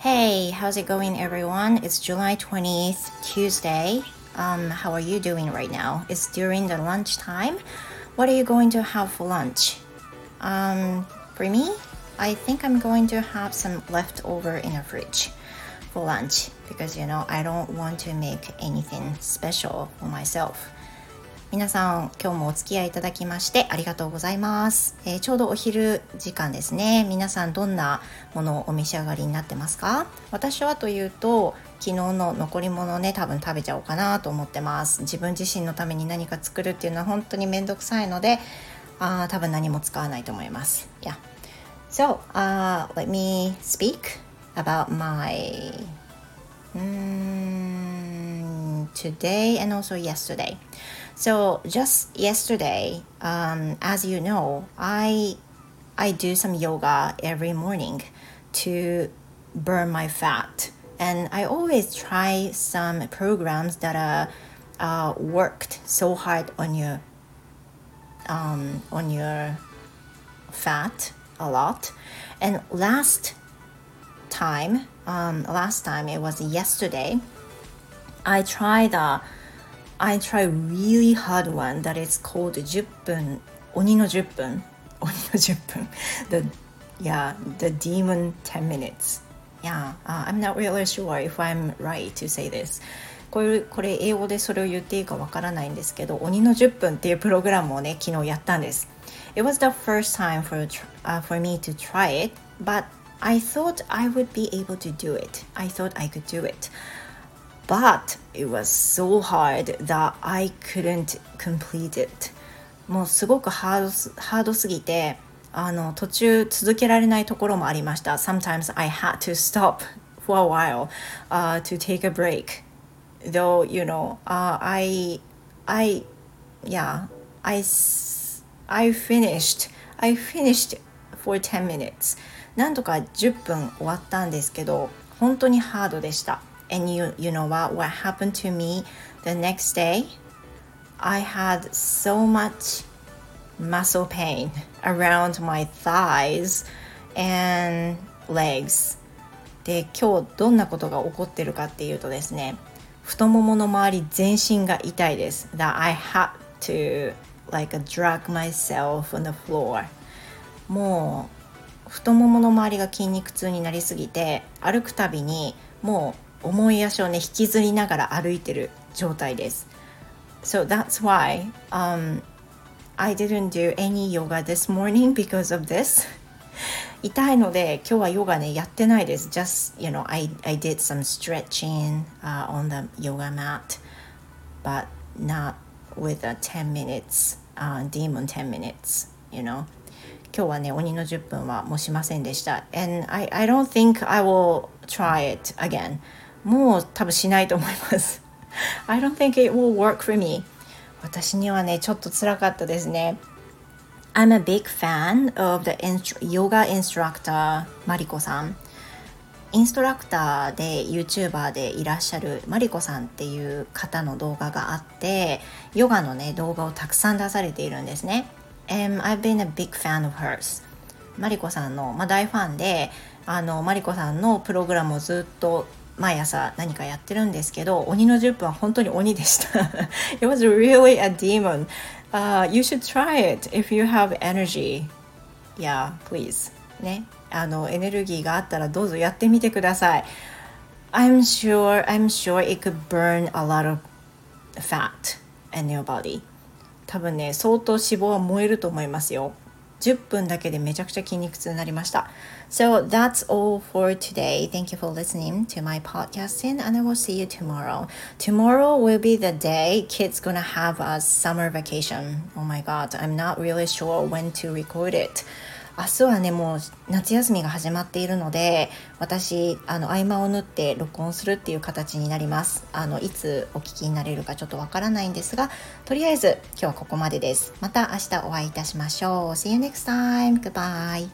Hey, how's it going, everyone? It's July 20th, Tuesday. Um, how are you doing right now? It's during the lunch time. What are you going to have for lunch? Um, for me, I think I'm going to have some leftover in the fridge for lunch because you know I don't want to make anything special for myself. 皆さん今日もお付き合いいただきましてありがとうございます、えー、ちょうどお昼時間ですね。皆さんどんなものをお召し上がりになってますか？私はというと昨日の残り物ね多分食べちゃおうかなと思ってます。自分自身のために何か作るっていうのは本当にめんどくさいのであ多分何も使わないと思います。Yeah. So、uh, let me speak about my um, today and also yesterday So just yesterday, um, as you know, I I do some yoga every morning to burn my fat, and I always try some programs that are uh, worked so hard on your um, on your fat a lot. And last time, um, last time it was yesterday, I tried a I try really hard one that is called 10分鬼の10分鬼の10分 the yeah the demon 10 minutes yeah、uh, I'm not really sure if I'm right to say this これこれ英語でそれを言っていいかわからないんですけど鬼の10分っていうプログラムをね昨日やったんです It was the first time for,、uh, for me to try it but I thought I would be able to do it I thought I could do it But it was so hard that I couldn't complete it もうすごくハードハードすぎてあの途中続けられないところもありました Sometimes I had to stop for a while、uh, to take a break though you know、uh, I I yeah I I finished I finished for 10 minutes なんとか10分終わったんですけど本当にハードでした And you, you know what? What happened to me the next day? I had so much muscle pain around my thighs and legs. で今日どんなことが起こってるかっていうとですね太ももの周り全身が痛いです that I had to like drag myself on the floor もう太ももの周りが筋肉痛になりすぎて歩くたびにもう重い足をね引きずりながら歩いてる状態です。So that's why、um, I didn't do any yoga this morning because of this. 痛いので今日はヨガねやってないです。Just, you know, I, I did some stretching、uh, on the yoga mat, but not with a 10 minutes, uh, demon 10 minutes, you know. 今日はね、鬼の10分はもうしませんでした。And I, I don't think I will try it again. もう多分しないと思います。I don't think it will work for me. 私にはねちょっと辛かったですね。I'm a big fan of the yoga instructor マリコさん。インストラクターで YouTuber でいらっしゃるマリコさんっていう方の動画があってヨガのね動画をたくさん出されているんですね。And I've been a big fan of hers. マリコさんの、まあ、大ファンであのマリコさんのプログラムをずっと毎朝何かやってるんですけど鬼の10分は本当に鬼でした It was really a demon、uh, You should try it if you have energy Yeah, please ねあのエネルギーがあったらどうぞやってみてください I'm sure I'm sure it could burn a lot of fat in your body 多分ね相当脂肪は燃えると思いますよ10分だけでめちゃくちゃ筋肉痛になりました So that's all for today. Thank you for listening to my podcasting and I will see you tomorrow. Tomorrow will be the day kids gonna have a summer vacation. Oh my god, I'm not really sure when to record it. 明日はねもう夏休みが始まっているので私あの合間を縫って録音するっていう形になります。あのいつお聞きになれるかちょっとわからないんですがとりあえず今日はここまでです。また明日お会いいたしましょう。See you next time. Goodbye.